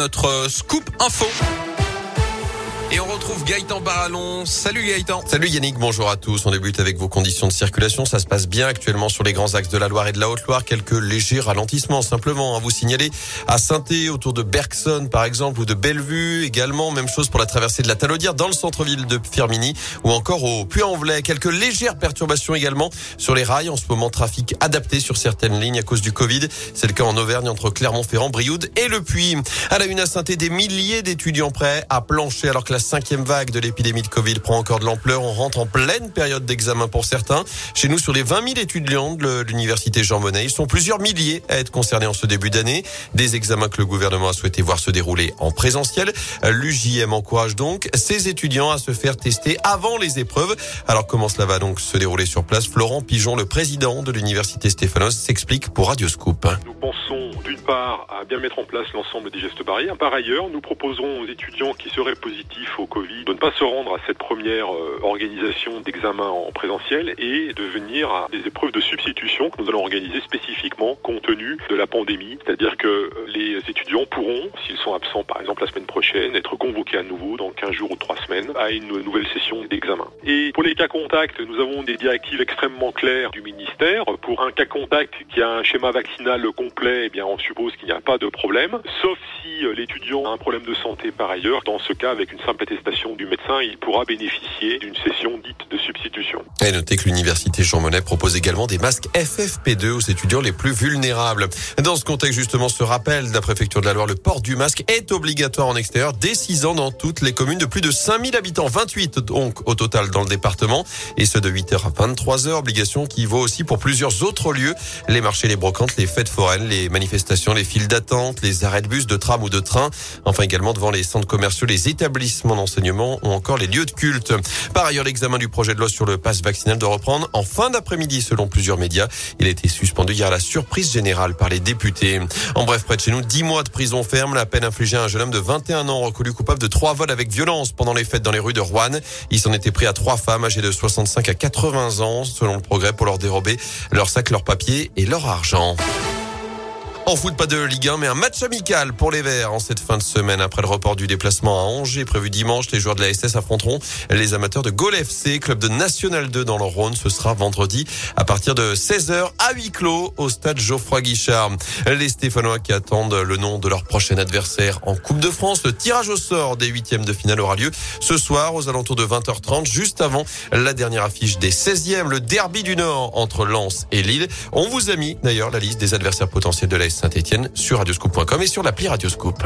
Notre euh, scoop info. Et on retrouve Gaëtan Barallon. Salut Gaëtan. Salut Yannick, bonjour à tous. On débute avec vos conditions de circulation. Ça se passe bien actuellement sur les grands axes de la Loire et de la Haute-Loire. Quelques légers ralentissements simplement à vous signaler. À saint autour de Bergson par exemple, ou de Bellevue également. Même chose pour la traversée de la Talaudière dans le centre-ville de Firmini ou encore au Puy-en-Velay. Quelques légères perturbations également sur les rails. En ce moment, trafic adapté sur certaines lignes à cause du Covid. C'est le cas en Auvergne entre Clermont-Ferrand, Brioude et le Puy. À la une à saint des milliers d'étudiants prêts à plancher alors que cinquième vague de l'épidémie de Covid prend encore de l'ampleur. On rentre en pleine période d'examen pour certains. Chez nous, sur les 20 000 étudiants de l'université Jean Monnet, ils sont plusieurs milliers à être concernés en ce début d'année. Des examens que le gouvernement a souhaité voir se dérouler en présentiel. L'UJM encourage donc ces étudiants à se faire tester avant les épreuves. Alors comment cela va donc se dérouler sur place? Florent Pigeon, le président de l'université Stéphanos, s'explique pour Radioscoop. Nous pensons d'une part à bien mettre en place l'ensemble des gestes barrières. Par ailleurs, nous proposons aux étudiants qui seraient positifs au Covid, de ne pas se rendre à cette première euh, organisation d'examen en présentiel et de venir à des épreuves de substitution que nous allons organiser spécifiquement compte tenu de la pandémie. C'est-à-dire que les étudiants pourront, s'ils sont absents par exemple la semaine prochaine, être convoqués à nouveau dans 15 jours ou 3 semaines à une nouvelle session d'examen. Et pour les cas contacts, nous avons des directives extrêmement claires du ministère. Pour un cas contact qui a un schéma vaccinal complet, eh bien on suppose qu'il n'y a pas de problème, sauf si euh, l'étudiant a un problème de santé par ailleurs. Dans ce cas, avec une simple attestation du médecin, il pourra bénéficier d'une session dite de substitution. Et notez que l'université Jean Monnet propose également des masques FFP2 aux étudiants les plus vulnérables. Dans ce contexte, justement, ce rappel de la préfecture de la Loire, le port du masque est obligatoire en extérieur dès 6 ans dans toutes les communes de plus de 5000 habitants, 28 donc au total dans le département, et ce de 8h à 23h, obligation qui vaut aussi pour plusieurs autres lieux, les marchés, les brocantes, les fêtes foraines, les manifestations, les files d'attente, les arrêts de bus, de tram ou de train, enfin également devant les centres commerciaux, les établissements d'enseignement ou encore les lieux de culte. Par ailleurs, l'examen du projet de loi sur le pass vaccinal doit reprendre en fin d'après-midi selon plusieurs médias. Il a été suspendu hier à la surprise générale par les députés. En bref, près de chez nous, 10 mois de prison ferme, la peine infligée à un jeune homme de 21 ans reconnu coupable de trois vols avec violence pendant les fêtes dans les rues de Rouen. Il s'en était pris à trois femmes âgées de 65 à 80 ans, selon le progrès, pour leur dérober leur sac, leur papier et leur argent. En foot, pas de Ligue 1, mais un match amical pour les Verts en cette fin de semaine. Après le report du déplacement à Angers prévu dimanche, les joueurs de la SS affronteront les amateurs de Gol FC, club de National 2 dans leur Rhône. Ce sera vendredi à partir de 16h à huis clos au stade Geoffroy Guichard. Les Stéphanois qui attendent le nom de leur prochain adversaire en Coupe de France. Le tirage au sort des huitièmes de finale aura lieu ce soir aux alentours de 20h30, juste avant la dernière affiche des 16e, le derby du Nord entre Lens et Lille. On vous a mis d'ailleurs la liste des adversaires potentiels de la Saint-Etienne sur radioscoop.com et sur l'appli Radioscoop.